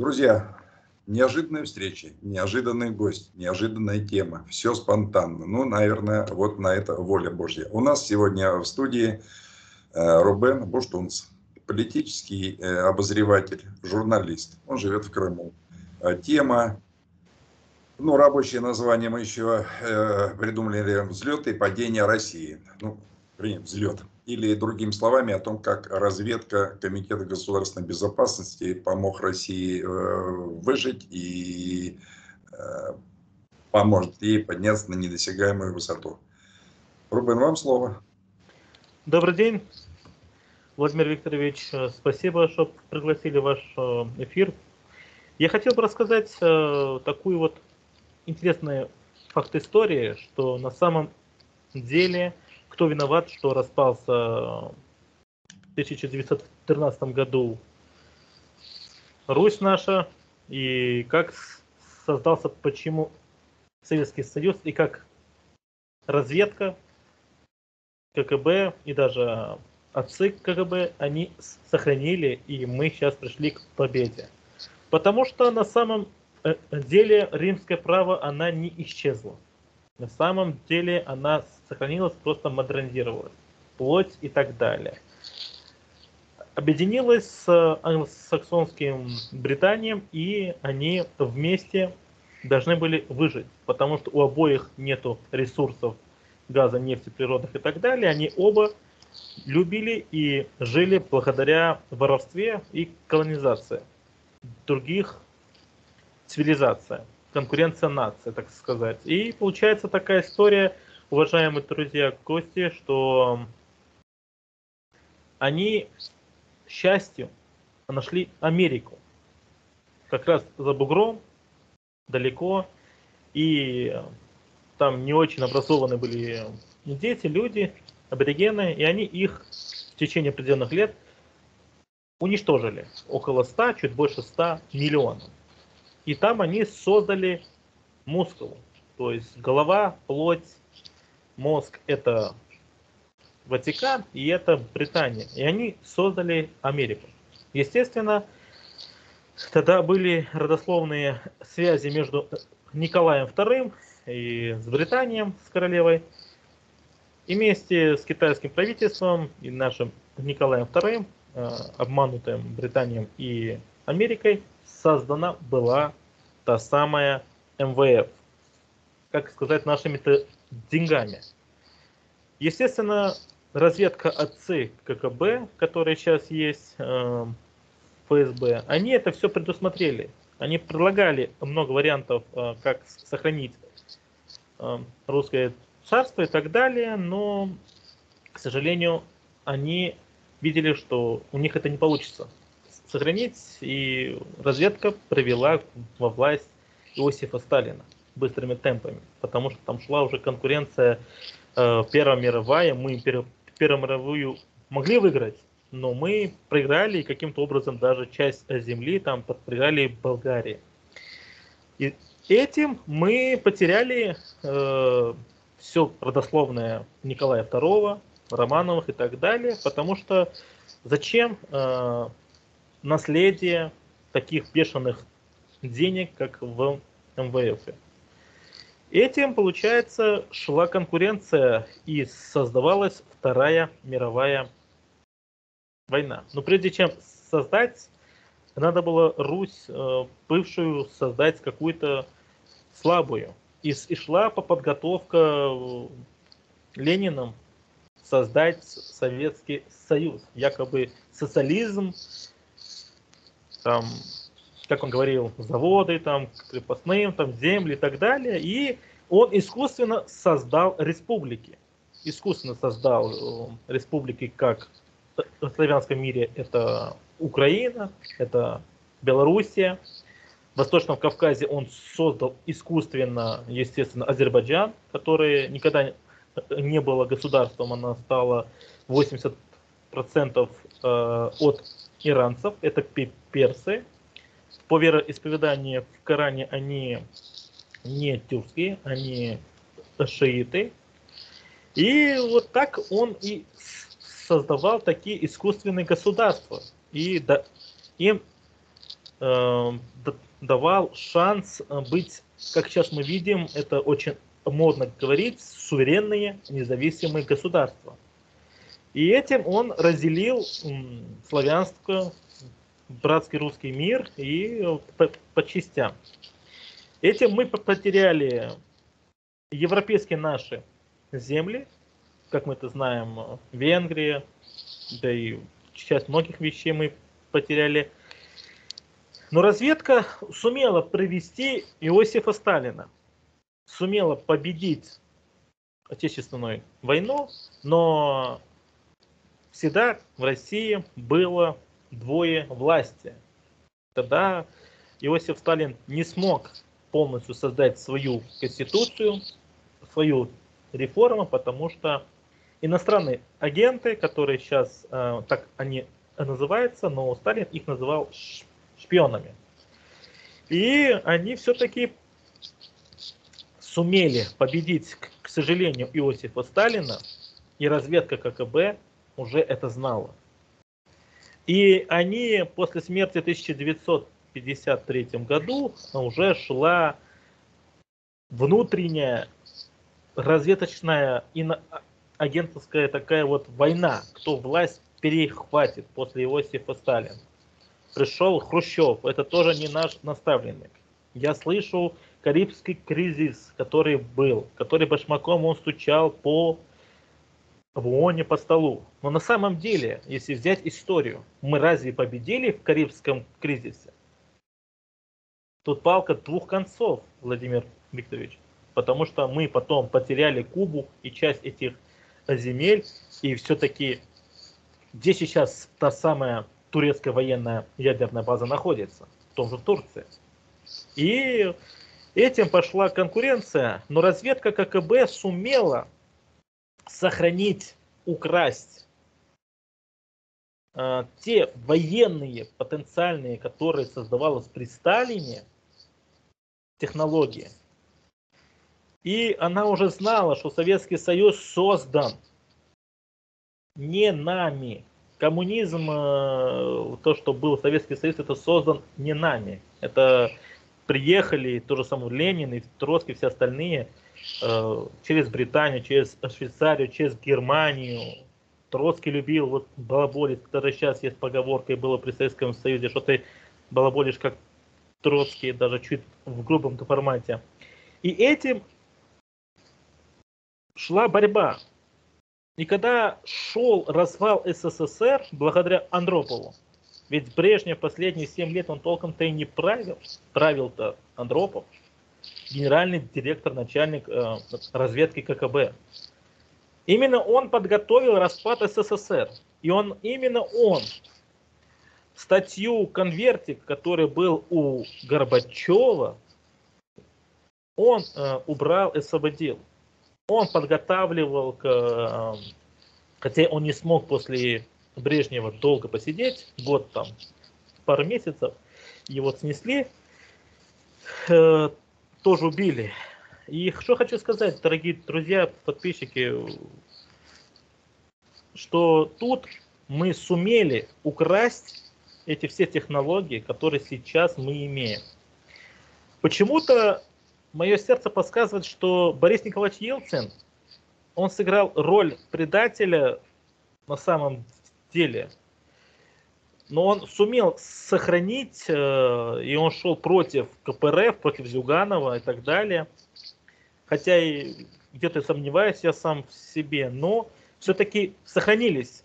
Друзья, неожиданные встречи, неожиданный гость, неожиданная тема. Все спонтанно. Ну, наверное, вот на это воля Божья. У нас сегодня в студии э, Рубен Буштунц, политический э, обозреватель, журналист. Он живет в Крыму. Э, тема, ну, рабочее название мы еще придумали, взлет и падение России. Ну, взлет или другими словами о том, как разведка Комитета государственной безопасности помог России э, выжить и э, поможет ей подняться на недосягаемую высоту. Рубен, вам слово. Добрый день, Владимир Викторович. Спасибо, что пригласили ваш э, эфир. Я хотел бы рассказать такую вот интересную факт истории, что на самом деле кто виноват, что распался в 1913 году Русь наша, и как создался, почему Советский Союз, и как разведка КГБ и даже отцы КГБ, они сохранили, и мы сейчас пришли к победе. Потому что на самом э, деле римское право, она не исчезла. На самом деле она сохранилась, просто модернизировалась. Плоть и так далее. Объединилась с англосаксонским Британием, и они вместе должны были выжить, потому что у обоих нету ресурсов газа, нефти, природных и так далее. Они оба любили и жили благодаря воровстве и колонизации других цивилизаций конкуренция нации, так сказать. И получается такая история, уважаемые друзья, гости, что они счастью нашли Америку. Как раз за бугром, далеко. И там не очень образованные были дети, люди, аборигены, и они их в течение определенных лет уничтожили. Около 100, чуть больше 100 миллионов. И там они создали мускул. То есть голова, плоть, мозг это Ватикан и это Британия. И они создали Америку. Естественно, тогда были родословные связи между Николаем II и с Британией, с королевой. И вместе с китайским правительством и нашим Николаем II, э, обманутым Британией и Америкой, создана была та самая МВФ. Как сказать, нашими-то деньгами. Естественно, разведка отцы ККБ, которая сейчас есть э, ФСБ, они это все предусмотрели. Они предлагали много вариантов, э, как сохранить э, русское царство и так далее, но, к сожалению, они видели, что у них это не получится сохранить, и разведка привела во власть Иосифа Сталина быстрыми темпами, потому что там шла уже конкуренция э, Первая мировая, мы Первую мировую могли выиграть, но мы проиграли и каким-то образом даже часть земли там проиграли Болгарии. И этим мы потеряли э, все родословное Николая II, Романовых и так далее, потому что зачем э, наследие таких бешеных денег, как в МВФ. Этим, получается, шла конкуренция и создавалась Вторая мировая война. Но прежде чем создать, надо было Русь, э, бывшую, создать какую-то слабую. И, и шла по подготовка э, Лениным создать Советский Союз. Якобы социализм там, как он говорил, заводы, там, крепостным, там, земли и так далее. И он искусственно создал республики. Искусственно создал э, республики как в славянском мире это Украина, это Белоруссия. В Восточном Кавказе он создал искусственно, естественно, Азербайджан, который никогда не было государством, она стала 80% э, от иранцев, это персы. По вероисповеданию в Коране они не тюркские, они шииты. И вот так он и создавал такие искусственные государства. И да, им э, давал шанс быть, как сейчас мы видим, это очень модно говорить, суверенные независимые государства. И этим он разделил славянское, братский русский мир и по, по частям. Этим мы потеряли европейские наши земли, как мы это знаем, Венгрия, да и часть многих вещей мы потеряли. Но разведка сумела провести Иосифа Сталина, сумела победить Отечественную войну, но всегда в России было двое власти. Тогда Иосиф Сталин не смог полностью создать свою конституцию, свою реформу, потому что иностранные агенты, которые сейчас э, так они называются, но Сталин их называл шпионами. И они все-таки сумели победить, к сожалению, Иосифа Сталина, и разведка КГБ уже это знала. И они после смерти в 1953 году уже шла внутренняя разведочная и агентовская такая вот война, кто власть перехватит после Иосифа Сталина. Пришел Хрущев, это тоже не наш наставленник. Я слышу Карибский кризис, который был, который башмаком он стучал по в ООНе по столу. Но на самом деле, если взять историю, мы разве победили в Карибском кризисе? Тут палка двух концов, Владимир Викторович. Потому что мы потом потеряли Кубу и часть этих земель. И все-таки где сейчас та самая турецкая военная ядерная база находится? В том же Турции. И этим пошла конкуренция. Но разведка ККБ сумела сохранить, украсть э, те военные потенциальные, которые создавалось при Сталине, технологии. И она уже знала, что Советский Союз создан не нами. Коммунизм, э, то, что был Советский Союз, это создан не нами. Это приехали, то же самое Ленин и Троцкий, все остальные – Э, через Британию, через Швейцарию, через Германию. Троцкий любил вот балаболить, даже сейчас есть поговорка, и было при Советском Союзе, что ты балаболишь как Троцкий, даже чуть в грубом формате. И этим шла борьба. И когда шел развал СССР, благодаря Андропову, ведь Брежнев последние 7 лет он толком-то и не правил, правил-то Андропов, генеральный директор, начальник э, разведки ККБ. Именно он подготовил распад СССР. И он, именно он статью «Конвертик», который был у Горбачева, он э, убрал и освободил. Он подготавливал, к, э, хотя он не смог после Брежнева долго посидеть, год там, пару месяцев, его снесли. Э, тоже убили. И что хочу сказать, дорогие друзья, подписчики, что тут мы сумели украсть эти все технологии, которые сейчас мы имеем. Почему-то мое сердце подсказывает, что Борис Николаевич Ельцин, он сыграл роль предателя на самом деле но он сумел сохранить, э, и он шел против КПРФ, против Зюганова и так далее. Хотя и где-то сомневаюсь я сам в себе, но все-таки сохранились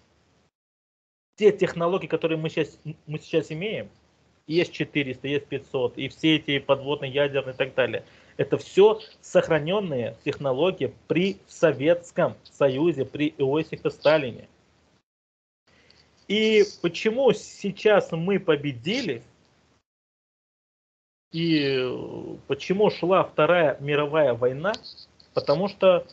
те технологии, которые мы сейчас, мы сейчас имеем. Есть 400, есть 500, и все эти подводные, ядерные и так далее. Это все сохраненные технологии при Советском Союзе, при Иосифе Сталине. И почему сейчас мы победили, и почему шла Вторая мировая война, потому что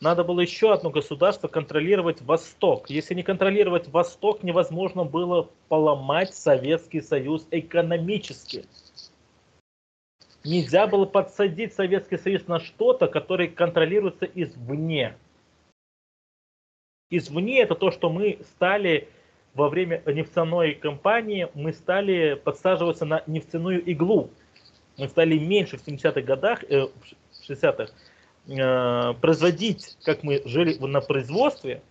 надо было еще одно государство контролировать Восток. Если не контролировать Восток, невозможно было поломать Советский Союз экономически. Нельзя было подсадить Советский Союз на что-то, которое контролируется извне. Извне это то, что мы стали во время нефтяной кампании мы стали подсаживаться на нефтяную иглу. Мы стали меньше в 70-х годах, э, 60-х, э, производить, как мы жили на производстве,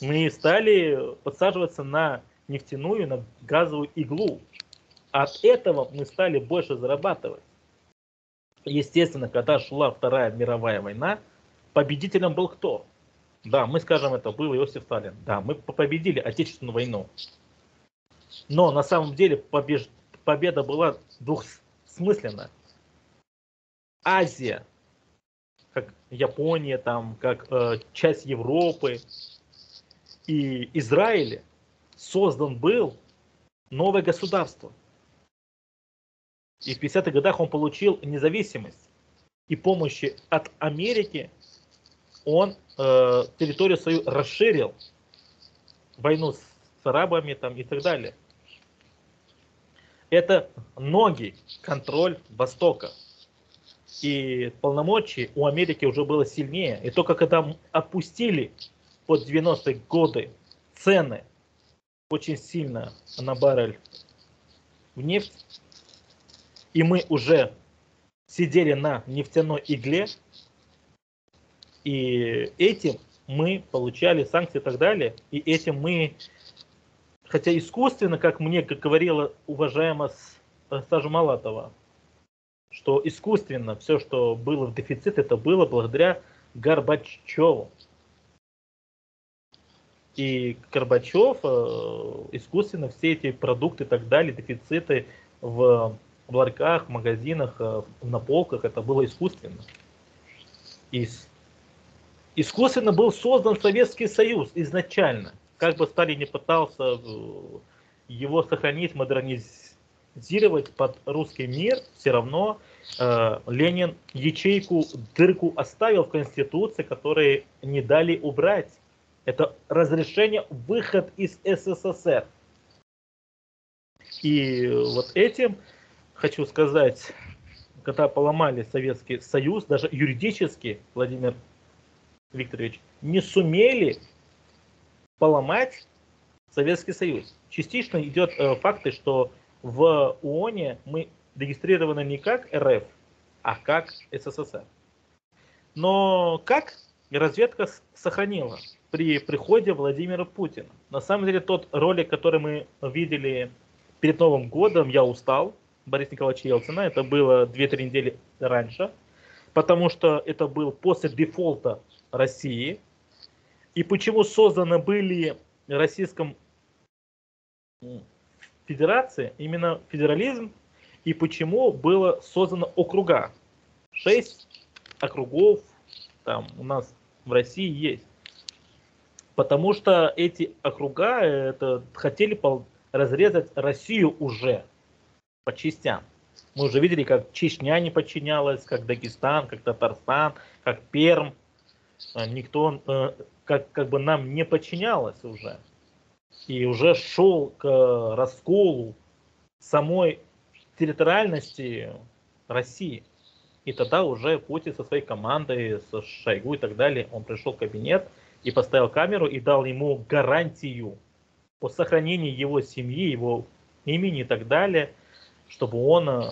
мы стали подсаживаться на нефтяную, на газовую иглу. От этого мы стали больше зарабатывать. Естественно, когда шла Вторая мировая война, победителем был кто? Да, мы скажем, это был Иосиф Сталин. Да, мы победили Отечественную войну. Но на самом деле побеж... победа была двухсмысленная. Азия, как Япония, там, как э, часть Европы и Израиль создан был новое государство. И в 50-х годах он получил независимость. И помощи от Америки он э, территорию свою расширил. Войну с, с арабами там, и так далее. Это ноги, контроль Востока. И полномочий у Америки уже было сильнее. И только когда опустили под 90-е годы цены очень сильно на баррель в нефть, и мы уже сидели на нефтяной игле, и этим мы получали санкции и так далее, и этим мы, хотя искусственно, как мне как говорила уважаемая Сажа Малатова, что искусственно все, что было в дефицит, это было благодаря Горбачеву. И Горбачев э, искусственно все эти продукты и так далее, дефициты в, в ларьках, магазинах, э, на полках, это было искусственно. И искусственно был создан Советский Союз изначально. Как бы Сталин не пытался э, его сохранить, модернизировать под русский мир, все равно э, Ленин ячейку, дырку оставил в Конституции, которые не дали убрать. Это разрешение выход из СССР. И вот этим, хочу сказать, когда поломали Советский Союз, даже юридически, Владимир Викторович, не сумели поломать Советский Союз. Частично идет э, факты, что в ООН мы регистрированы не как РФ, а как СССР. Но как разведка сохранила при приходе Владимира Путина. На самом деле тот ролик, который мы видели перед Новым годом, я устал, Борис Николаевич Ельцина, это было 2-3 недели раньше, потому что это был после дефолта России. И почему созданы были Российском Федерации, именно федерализм, и почему было создано округа. Шесть округов там у нас в России есть. Потому что эти округа это, хотели разрезать Россию уже по частям. Мы уже видели, как Чечня не подчинялась, как Дагестан, как Татарстан, как Перм. А, никто э, как, как бы нам не подчинялось уже. И уже шел к расколу самой территориальности России. И тогда уже Путин со своей командой, с Шойгу и так далее, он пришел в кабинет и поставил камеру и дал ему гарантию по сохранению его семьи, его имени и так далее, чтобы он э,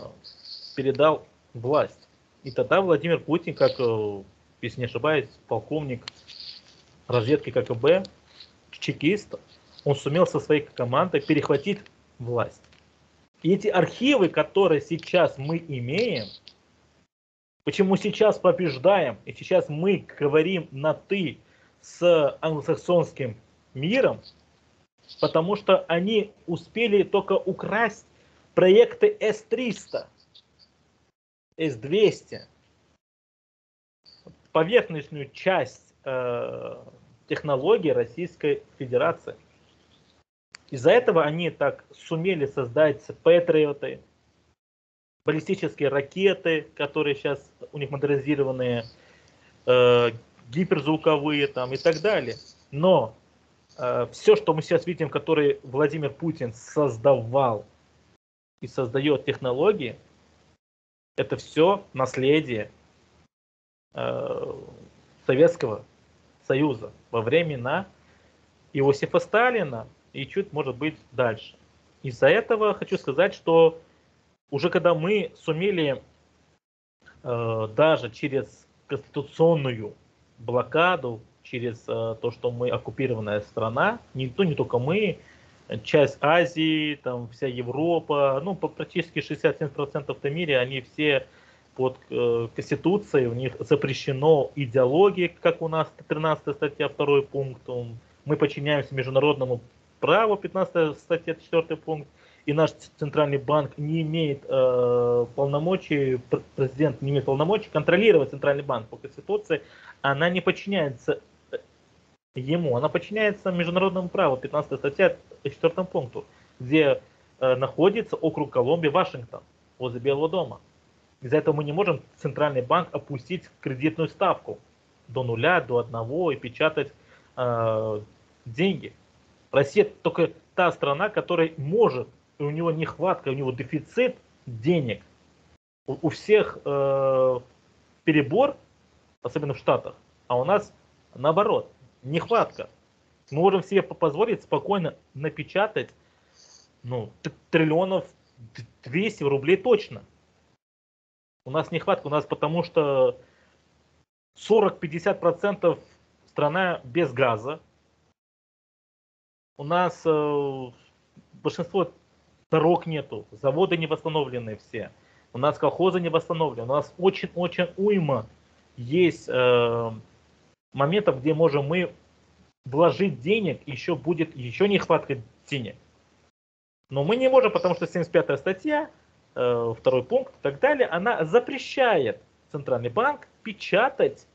передал власть. И тогда Владимир Путин, как э, если не ошибаюсь, полковник разведки КГБ, чекист, он сумел со своей командой перехватить власть. И эти архивы, которые сейчас мы имеем, почему сейчас побеждаем, и сейчас мы говорим на «ты» с англосаксонским миром, потому что они успели только украсть проекты С-300, С-200, поверхностную часть э, технологий Российской Федерации. Из-за этого они так сумели создать патриоты, баллистические ракеты, которые сейчас у них модернизированные, э, гиперзвуковые там и так далее. Но э, все, что мы сейчас видим, которые Владимир Путин создавал и создает технологии, это все наследие Э, Советского Союза во времена Иосифа Сталина и чуть, может быть, дальше. Из-за этого хочу сказать, что уже когда мы сумели э, даже через конституционную блокаду, через э, то, что мы оккупированная страна, не, ну, не только мы, часть Азии, там вся Европа, ну практически 67% в мире, они все под э, Конституцией, у них запрещено идеология, как у нас 13 статья, 2 пункт, мы подчиняемся международному праву, 15 статья, 4 пункт, и наш центральный банк не имеет э, полномочий, президент не имеет полномочий контролировать центральный банк по Конституции, она не подчиняется э, ему, она подчиняется международному праву, 15 статья, 4 пункту, где э, находится округ Колумбия, Вашингтон, возле Белого дома. Из-за этого мы не можем центральный банк опустить кредитную ставку до нуля, до одного и печатать э, деньги. Россия только та страна, которая может и у него нехватка, у него дефицит денег. У, у всех э, перебор, особенно в Штатах, а у нас наоборот, нехватка. Мы можем себе позволить спокойно напечатать ну, триллионов 200 рублей точно. У нас нехватка, у нас потому что 40-50% страна без газа. У нас э, большинство дорог нету, заводы не восстановлены все, у нас колхозы не восстановлены, у нас очень-очень уйма есть э, моментов, где можем мы вложить денег, еще будет еще нехватка денег. Но мы не можем, потому что 75 статья, второй пункт и так далее, она запрещает Центральный банк печатать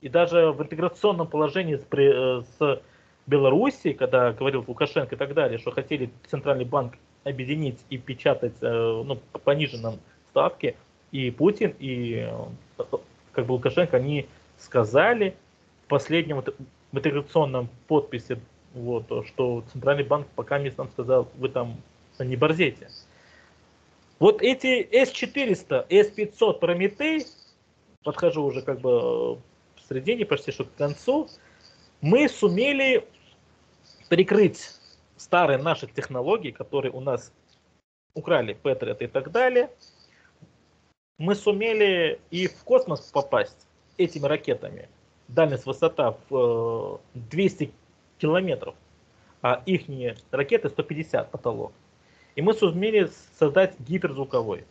и даже в интеграционном положении с, э, с Белоруссией, когда говорил Лукашенко и так далее, что хотели Центральный банк объединить и печатать э, ну, по пониженном ставке, и Путин, и э, как бы Лукашенко, они сказали в последнем в интеграционном подписи, вот, что Центральный банк пока мне нам сказал, вы там не борзете. Вот эти S400, S500 Прометей, подхожу уже как бы в середине, почти что к концу, мы сумели прикрыть старые наши технологии, которые у нас украли Патриот и так далее, мы сумели и в космос попасть этими ракетами. Дальность высота в 200 э, километров, а их ракеты 150 потолок. И мы сумели создать гиперзвуковой.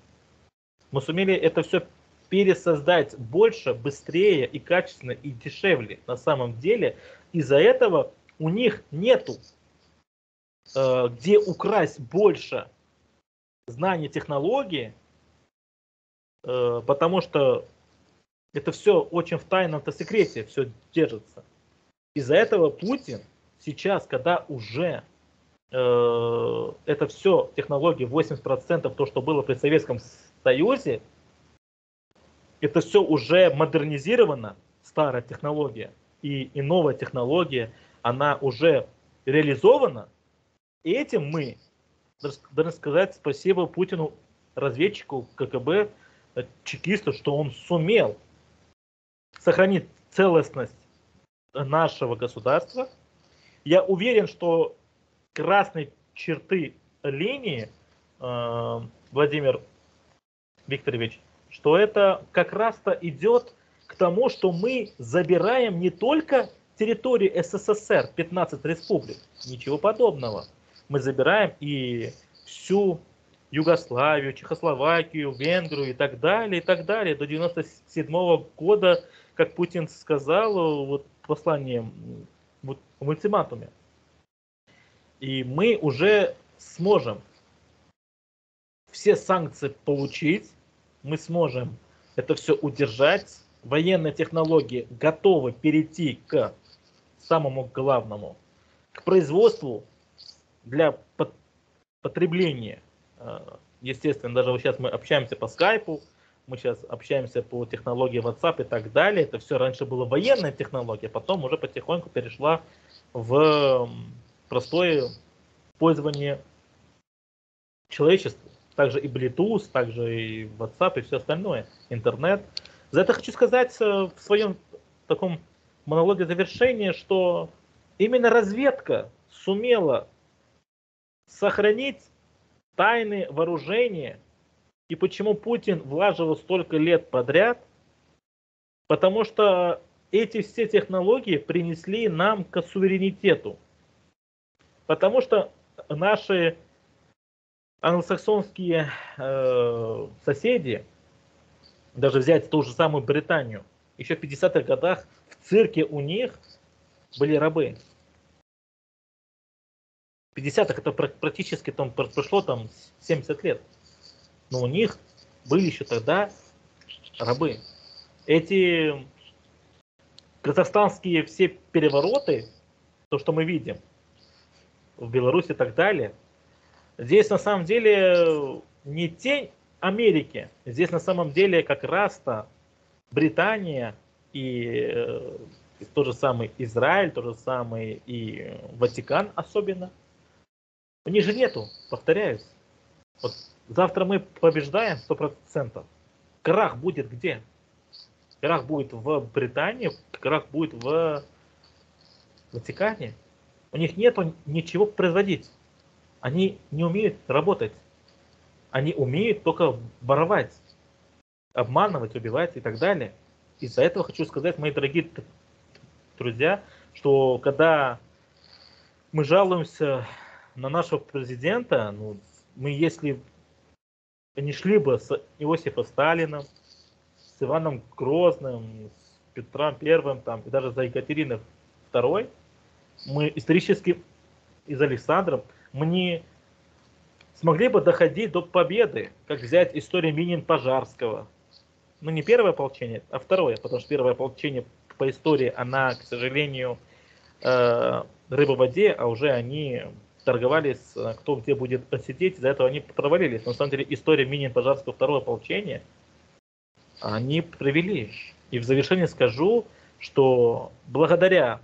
Мы сумели это все пересоздать больше, быстрее и качественно и дешевле. На самом деле из-за этого у них нету Э, где украсть больше знаний технологии, э, потому что это все очень в тайном-то секрете все держится. Из-за этого Путин сейчас, когда уже это все технологии 80% то, что было при Советском Союзе, это все уже модернизировано, старая технология, и, и новая технология, она уже реализована, этим мы должны сказать спасибо Путину, разведчику КГБ, э, чекисту, что он сумел сохранить целостность нашего государства. Я уверен, что красные черты линии, э, Владимир Викторович, что это как раз-то идет к тому, что мы забираем не только территорию СССР, 15 республик, ничего подобного – мы забираем и всю Югославию, Чехословакию, Венгрию и так далее, и так далее. До 97 года, как Путин сказал вот, в послании вот, в ультиматуме. И мы уже сможем все санкции получить, мы сможем это все удержать. Военные технологии готовы перейти к самому главному, к производству для потребления. Э, естественно, даже вот сейчас мы общаемся по скайпу, мы сейчас общаемся по технологии WhatsApp и так далее. Это все раньше было военная технология, потом уже потихоньку перешла в простое пользование человечеству. Также и Bluetooth, также и WhatsApp и все остальное, интернет. За это хочу сказать э, в своем таком монологе завершения, что именно разведка сумела сохранить тайны вооружения и почему Путин влаживал столько лет подряд, потому что эти все технологии принесли нам к суверенитету. Потому что наши англосаксонские э, соседи, даже взять ту же самую Британию, еще в 50-х годах в цирке у них были рабы. 50-х это практически там прошло там 70 лет. Но у них были еще тогда рабы. Эти казахстанские все перевороты, то, что мы видим в Беларуси и так далее, здесь на самом деле не тень Америки, здесь на самом деле как раз-то Британия и э, тот же самый Израиль, тот же самый и Ватикан особенно. У них же нету, повторяюсь. Вот завтра мы побеждаем 100%. Крах будет где? Крах будет в Британии, крах будет в Ватикане. У них нету ничего производить. Они не умеют работать. Они умеют только воровать, обманывать, убивать и так далее. Из-за этого хочу сказать, мои дорогие друзья, что когда мы жалуемся на нашего президента, ну, мы если не шли бы с Иосифа Сталином, с Иваном Грозным, с Петром Первым, там, и даже за Екатериной Второй, мы исторически и за Александром, мы не смогли бы доходить до победы, как взять историю Минин Пожарского. Ну, не первое ополчение, а второе, потому что первое ополчение по истории, она, к сожалению, э, рыба в воде, а уже они торговались, кто где будет сидеть, из-за этого они провалились. Но, на самом деле история Минин Пожарского второго ополчения они провели. И в завершение скажу, что благодаря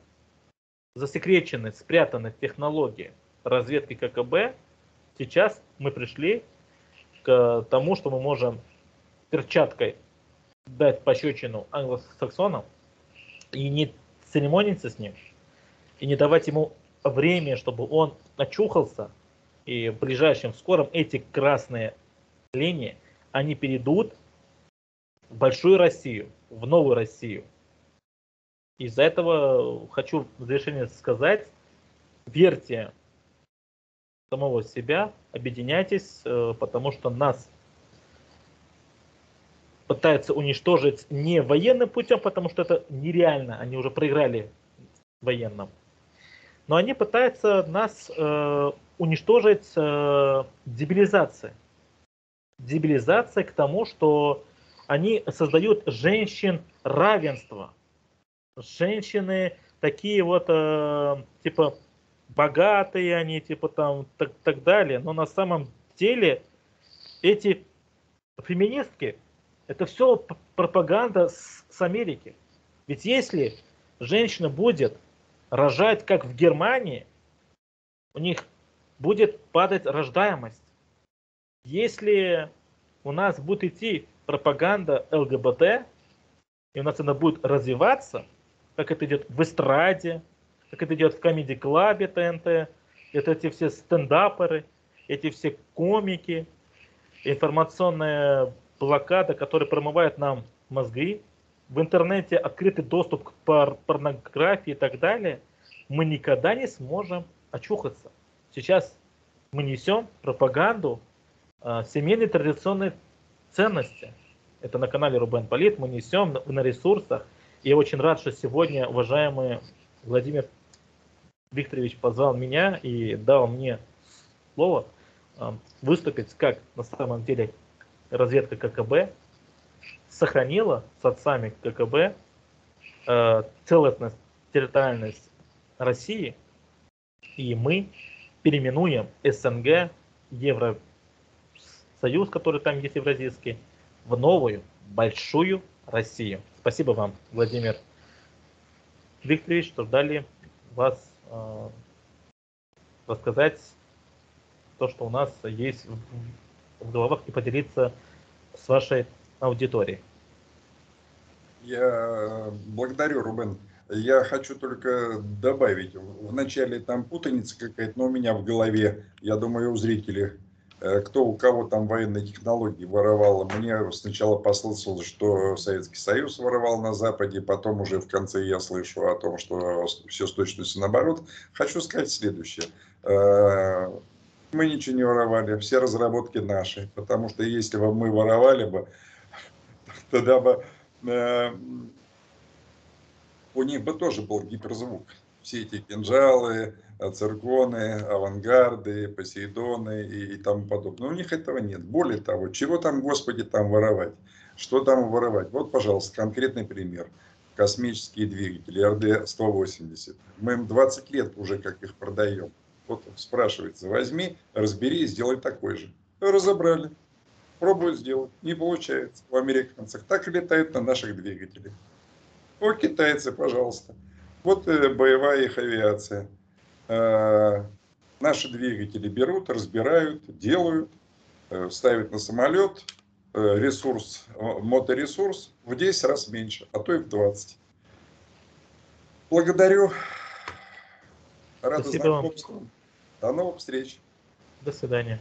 засекреченной, спрятанной технологии разведки ККБ, сейчас мы пришли к тому, что мы можем перчаткой дать пощечину англосаксонам и не церемониться с ним, и не давать ему время, чтобы он очухался, и в ближайшем скором эти красные линии, они перейдут в большую Россию, в новую Россию. Из-за этого хочу в завершение сказать, верьте самого себя, объединяйтесь, э, потому что нас пытаются уничтожить не военным путем, потому что это нереально, они уже проиграли военным. Но они пытаются нас э, уничтожить э, дебилизацией. Дебилизация к тому, что они создают женщин равенство. Женщины такие вот, э, типа, богатые они, типа там, так, так далее. Но на самом деле эти феминистки, это все пропаганда с, с Америки. Ведь если женщина будет рожать, как в Германии, у них будет падать рождаемость. Если у нас будет идти пропаганда ЛГБТ, и у нас она будет развиваться, как это идет в эстраде, как это идет в комедий клабе ТНТ, это эти все стендаперы, эти все комики, информационная блокада, которая промывает нам мозги, в интернете открытый доступ к пор порнографии и так далее, мы никогда не сможем очухаться. Сейчас мы несем пропаганду э, семейной традиционной ценности. Это на канале Рубен Полит мы несем на, на ресурсах. Я очень рад, что сегодня уважаемый Владимир Викторович позвал меня и дал мне слово э, выступить, как на самом деле разведка ККБ сохранила с отцами ККБ э, целостность, территориальность России, и мы переименуем СНГ, Евросоюз, который там есть евразийский, в новую большую Россию. Спасибо вам, Владимир Викторович, что дали вас Э, рассказать то, что у нас есть в головах и поделиться с вашей аудиторией. Я благодарю, Рубен. Я хочу только добавить, в начале там путаница какая-то, но у меня в голове, я думаю, у зрителей, кто у кого там военные технологии воровал. Мне сначала послышалось, что Советский Союз воровал на Западе, потом уже в конце я слышу о том, что все с точностью наоборот. Хочу сказать следующее. Э, мы ничего не воровали, все разработки наши, потому что если бы мы воровали бы, тогда бы э, у них бы тоже был гиперзвук. Все эти кинжалы, цирконы, авангарды, посейдоны и, и тому подобное. У них этого нет. Более того, чего там, Господи, там воровать? Что там воровать? Вот, пожалуйста, конкретный пример. Космические двигатели РД-180. Мы им 20 лет уже как их продаем. Вот спрашивается, возьми, разбери и сделай такой же. Разобрали. Пробуют сделать. Не получается у американцев. Так летают на наших двигателях. О, китайцы, пожалуйста. Вот э, боевая их авиация. Э, наши двигатели берут, разбирают, делают, э, ставят на самолет. Ресурс, моторесурс в 10 раз меньше, а то и в 20. Благодарю. Рада Спасибо вам. знакомству. До новых встреч. До свидания.